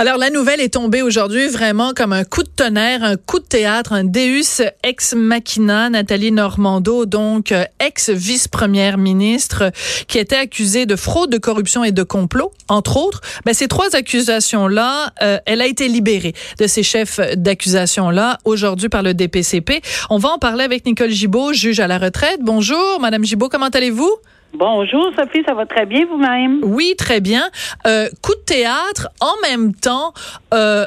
Alors, la nouvelle est tombée aujourd'hui vraiment comme un coup de tonnerre, un coup de théâtre, un Deus ex machina. Nathalie Normando, donc euh, ex-vice-première ministre, qui était accusée de fraude, de corruption et de complot, entre autres. Ben, ces trois accusations-là, euh, elle a été libérée de ces chefs d'accusation-là aujourd'hui par le DPCP. On va en parler avec Nicole Gibault, juge à la retraite. Bonjour, Madame Gibault, comment allez-vous? Bonjour Sophie, ça va très bien vous-même? Oui, très bien. Euh, coup de théâtre, en même temps, euh,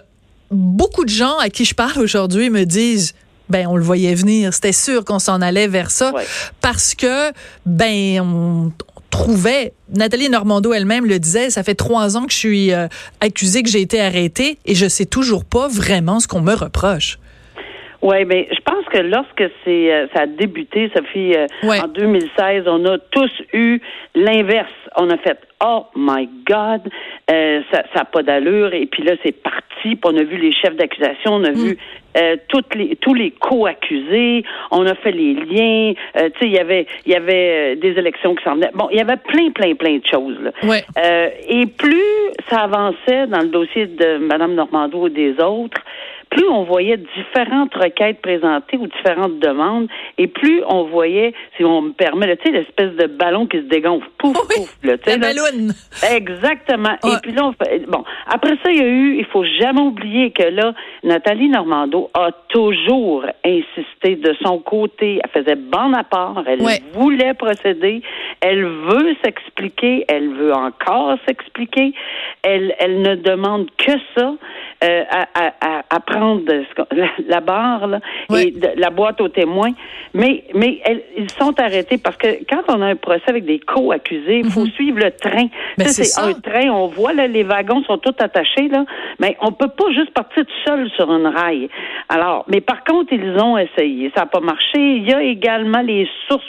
beaucoup de gens à qui je parle aujourd'hui me disent ben on le voyait venir, c'était sûr qu'on s'en allait vers ça parce que ben on, trouvait, Nathalie Normando elle-même le disait, ça fait trois ans que je suis euh, accusée, que j'ai été arrêtée et je sais toujours pas vraiment ce qu'on me reproche. Oui, mais je pense que lorsque c'est euh, ça a débuté, Sophie, euh, en 2016, on a tous eu l'inverse. On a fait Oh my God, euh, ça n'a pas d'allure. Et puis là, c'est parti. Puis on a vu les chefs d'accusation, on a vu mm. toutes les, tous les co-accusés, on a fait les liens. tu sais, il y avait, il y avait des élections qui s'en venaient. Bon, il y avait plein, plein, plein de choses. Là. et plus ça avançait dans le dossier de Mme Normando ou des autres, plus on voyait différentes requêtes présentées ou différentes demandes, et plus on voyait, si on me permet, tu sais, l'espèce de ballon qui se dégonfle, pouf, pouf, là, tu sais. ballon. Exactement. Et puis là, bon, après ça, il y a eu, il faut jamais oublier que là, Nathalie Normando a toujours insisté de son côté, elle faisait bon à part, elle voulait procéder, elle veut s'expliquer, elle veut encore s'expliquer, elle, elle ne demande que ça. Euh, à, prendre la, barre et la boîte aux témoins. Mais, mais ils sont arrêtés parce que quand on a un procès avec des co-accusés, il faut mhm. suivre le train. Ben, c'est un train, on voit là, les wagons sont tous attachés, là, mais on peut pas juste partir tout seul sur une rail. Alors, mais par contre, ils ont essayé. Ça n'a pas marché. Il y a également les sources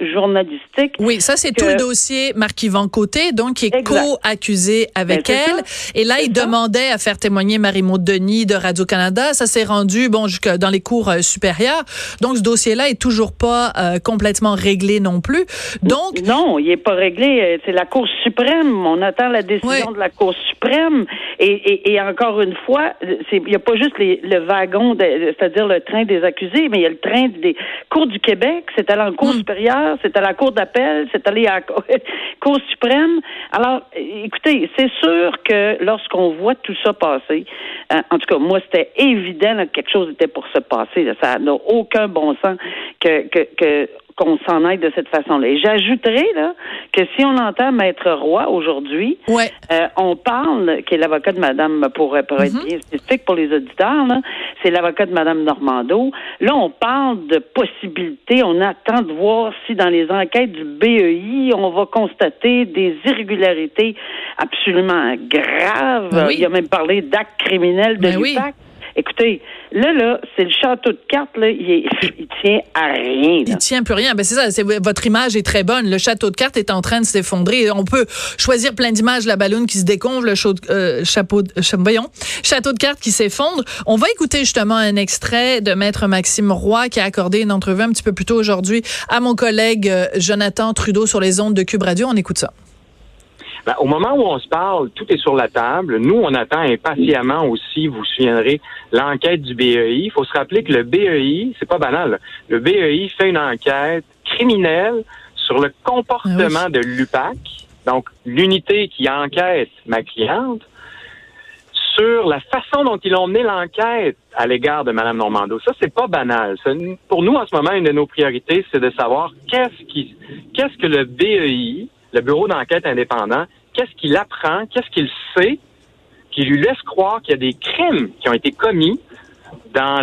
journalistiques. Oui, ça, c'est tout le dossier Marc-Yvan Côté, donc, qui est co-accusé avec ben, elle. Et là, il demandait à faire témoigner Marie Maud Denis de Radio-Canada. Ça s'est rendu, bon, jusque dans les cours euh, supérieurs. Donc, ce dossier-là est toujours pas euh, complètement réglé non plus. Donc. Non, il est pas réglé. Euh, c'est la Cour suprême. On attend la décision de la Cour suprême. Et, et, encore une fois, il n'y a pas juste le wagon, c'est-à-dire le train des accusés, mais il y a le train des cours du Québec. C'est allé en Cour hmm. supérieure, c'est à la Cour d'appel, c'est allé à Cour suprême. Alors, écoutez, c'est sûr que lorsqu'on voit tout ça passer, euh, en tout cas, moi, c'était évident que quelque chose était pour se passer. Ça n'a aucun bon sens que, que, que qu'on s'en aille de cette façon-là. Et j'ajouterais là que si on entend Maître Roy aujourd'hui, ouais. euh, on parle, qui est l'avocat de Madame pour, pour être mm-hmm. bien spécifique pour les auditeurs, c'est l'avocat de Madame Normando. Là, on parle de possibilités. On attend de voir si dans les enquêtes du BEI, on va constater des irrégularités absolument graves. Ben Il a même parlé d'actes criminels de ben l'UPAC. Écoutez, là, là, c'est le château de cartes, là, il, tient à rien. Il tient plus rien. Ben, c'est ça, votre image est très bonne. Le château de cartes est en train de s'effondrer. On peut choisir plein d'images, la ballonne qui se déconve, le euh, chapeau, voyons, château de cartes qui s'effondre. On va écouter justement un extrait de Maître Maxime Roy qui a accordé une entrevue un petit peu plus tôt aujourd'hui à mon collègue euh, Jonathan Trudeau sur les ondes de Cube Radio. On écoute ça. Ben, au moment où on se parle, tout est sur la table. Nous, on attend impatiemment aussi, vous vous souviendrez, l'enquête du BEI. Il faut se rappeler que le BEI, c'est pas banal, le BEI fait une enquête criminelle sur le comportement ah de l'UPAC, donc l'unité qui enquête ma cliente, sur la façon dont ils ont mené l'enquête à l'égard de Mme Normando. Ça, c'est pas banal. pour nous, en ce moment, une de nos priorités, c'est de savoir qu'est-ce qui, qu'est-ce que le BEI, le Bureau d'enquête indépendant, qu'est-ce qu'il apprend, qu'est-ce qu'il sait qui lui laisse croire qu'il y a des crimes qui ont été commis à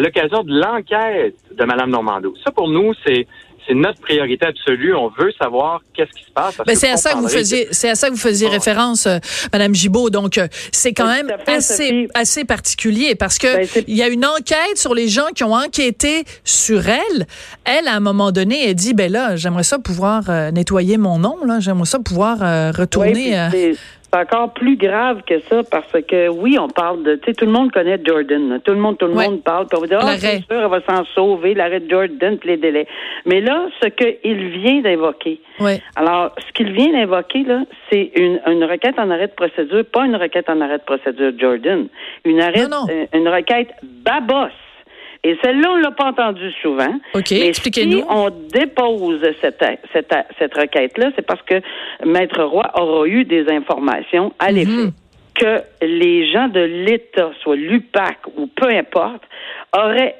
l'occasion de l'enquête de Mme Normando. Ça, pour nous, c'est c'est notre priorité absolue. On veut savoir qu'est-ce qui se passe. Ben, c'est à ça que vous faisiez, c'est à ça que vous faisiez référence, euh, Madame Gibault. Donc, euh, c'est quand même assez, assez particulier parce que ben, il y a une enquête sur les gens qui ont enquêté sur elle. Elle, à un moment donné, elle dit, ben là, j'aimerais ça pouvoir euh, nettoyer mon nom, là. J'aimerais ça pouvoir retourner. C'est encore plus grave que ça parce que oui, on parle de, tu sais, tout le monde connaît Jordan. Tout le monde, tout le monde parle. Puis on va dire, oh, c'est sûr, elle va s'en sauver, l'arrêt de Jordan, puis les délais. Mais là, ce qu'il vient d'invoquer. Alors, ce qu'il vient d'invoquer là, c'est une, une requête en arrêt de procédure, pas une requête en arrêt de procédure Jordan, une arrêt, euh, une requête Babos. Et celle-là, on l'a pas entendue souvent. OK, expliquez-nous. Si on dépose cette, cette, cette requête-là, c'est parce que Maître Roy aura eu des informations à mhm. l'effet que les gens de l'État, soit l'UPAC ou peu importe, auraient,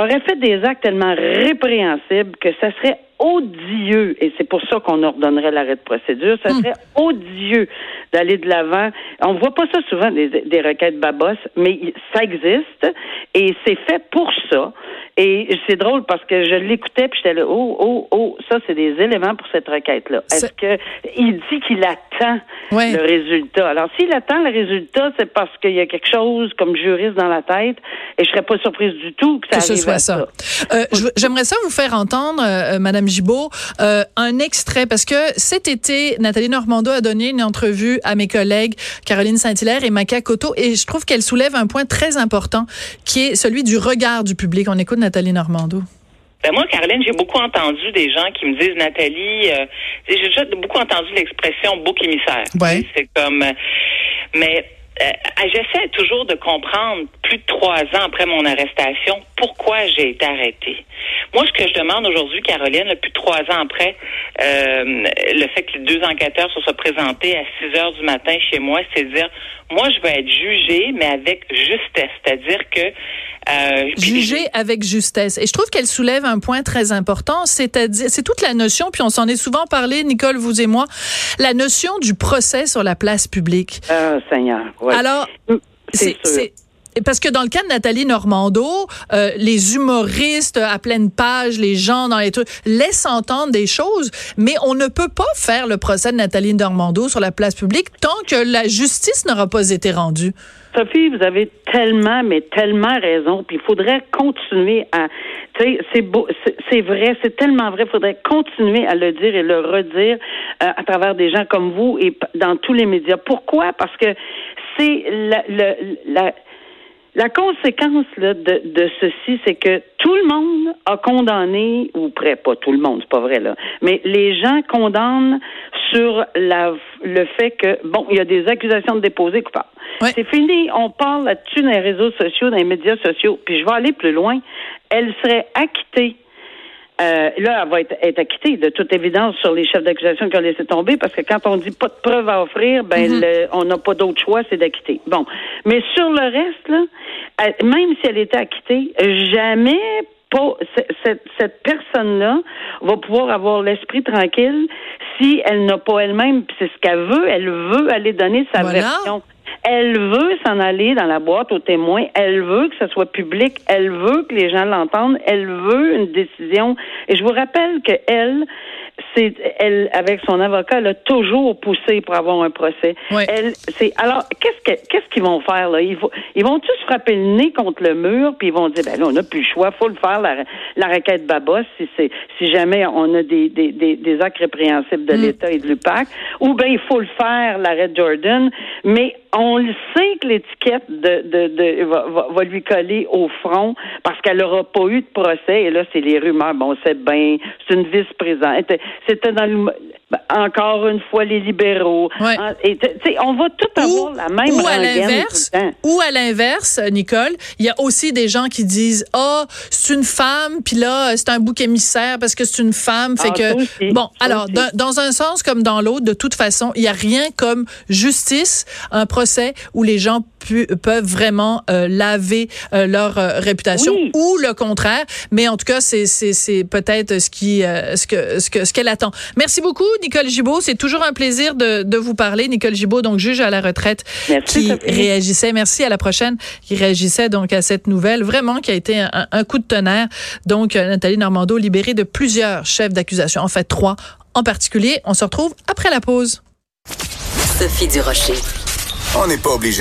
auraient fait des actes tellement répréhensibles que ça serait odieux, et c'est pour ça qu'on ordonnerait l'arrêt de procédure, ça hmm. serait odieux d'aller de l'avant. On voit pas ça souvent, des, des requêtes babos, mais ça existe, et c'est fait pour ça. Et c'est drôle parce que je l'écoutais puis j'étais là, oh, oh, oh, ça, c'est des éléments pour cette requête-là. Est-ce que il dit qu'il attend le résultat? Alors, s'il attend le résultat, c'est parce qu'il y a quelque chose comme juriste dans la tête et je serais pas surprise du tout que ça ce soit ça. Euh, j'aimerais ça vous faire entendre, euh, Madame Gibault, euh, un extrait parce que cet été, Nathalie Normando a donné une entrevue à mes collègues Caroline Saint-Hilaire et Maca Cotto et je trouve qu'elle soulève un point très important qui est celui du regard du public. On écoute Nathalie Normando? Ben moi, Caroline, j'ai beaucoup entendu des gens qui me disent, Nathalie, euh, j'ai déjà beaucoup entendu l'expression bouc émissaire. Ouais. C'est comme, euh, mais euh, j'essaie toujours de comprendre, plus de trois ans après mon arrestation, pourquoi j'ai été arrêtée. Moi, ce que je demande aujourd'hui, Caroline, plus de trois ans après, euh, le fait que les deux enquêteurs se soient présentés à 6 heures du matin chez moi, c'est dire, moi, je vais être jugée, mais avec justesse. C'est-à-dire que... Euh, Jugée avec justesse. Et je trouve qu'elle soulève un point très important, c'est-à-dire, c'est toute la notion, puis on s'en est souvent parlé, Nicole, vous et moi, la notion du procès sur la place publique. Ah, Seigneur. Alors, c'est parce que dans le cas de Nathalie Normando, euh, les humoristes à pleine page, les gens dans les trucs, laissent entendre des choses, mais on ne peut pas faire le procès de Nathalie Normando sur la place publique tant que la justice n'aura pas été rendue. Sophie, vous avez tellement, mais tellement raison. Puis il faudrait continuer à, tu sais, c'est beau, c'est vrai, c'est tellement vrai. Il faudrait continuer à le dire et le redire euh, à travers des gens comme vous et dans tous les médias. Pourquoi? Parce que c'est la, conséquence là, de, de ceci, c'est que tout le monde a condamné, ou près, pas tout le monde, c'est pas vrai là, mais les gens condamnent sur la, le fait que, bon, il y a des accusations de déposer coupables. C'est fini, on parle là-dessus dans les réseaux sociaux, dans les médias sociaux, puis je vais aller plus loin. Elle serait acquittée euh, là, elle va être, être, acquittée de toute évidence sur les chefs d'accusation qui ont laissé tomber, parce que quand on dit pas de preuves à offrir, ben mhm. on n'a pas d'autre choix, c'est d'acquitter. Bon, mais sur le reste, là, même si elle était acquittée, jamais pas, cette, cette personne-là va pouvoir avoir l'esprit tranquille si elle n'a pas elle-même, c'est ce qu'elle veut, elle veut aller donner sa version. Elle veut s'en aller dans la boîte aux témoins. Elle veut que ce soit public. Elle veut que les gens l'entendent. Elle veut une décision. Et je vous rappelle que elle, c'est elle avec son avocat, elle a toujours poussé pour avoir un procès. Elle, c'est alors qu'est-ce que qu'est-ce qu'ils vont faire là? Ils vont ils vont tous frapper le nez contre le mur puis ils vont dire ben là on n'a plus le choix, faut le faire la, la requête Babos si c'est si jamais on a des des, des, des actes répréhensibles de mm. l'État et de l'UPAC ou ben il faut le faire l'arrêt Jordan, mais on le sait que l'étiquette de, de, de va, va, lui coller au front parce qu'elle n'aura pas eu de procès. Et là, c'est les rumeurs. Bon, c'est bien, c'est une vice-présidente. C'était dans le, encore une fois les libéraux. Et, on va tout avoir la même ou à l'inverse, ou à l'inverse, Nicole, il y a aussi des gens qui disent ah oh, c'est une femme, puis là c'est un bouc émissaire parce que c'est une femme, fait ah, que bon alors dans, un sens comme dans l'autre, de toute façon, il y a rien comme justice, un procès où les gens peuvent vraiment euh, laver euh, leur euh, réputation ou le contraire. Mais en tout cas, c'est c'est peut-être ce qui ce que ce que ce qu'elle attend. Merci beaucoup, Nicole Gibault. C'est toujours un plaisir de, de vous parler, Nicole Gibault, donc juge à la retraite, qui réagissait. Merci à la prochaine, qui réagissait donc à cette nouvelle vraiment qui a été un, un coup de tonnerre. Donc Nathalie Normando libérée de plusieurs chefs d'accusation, en fait trois en particulier. On se retrouve après la pause. Sophie Durocher. On n'est pas obligé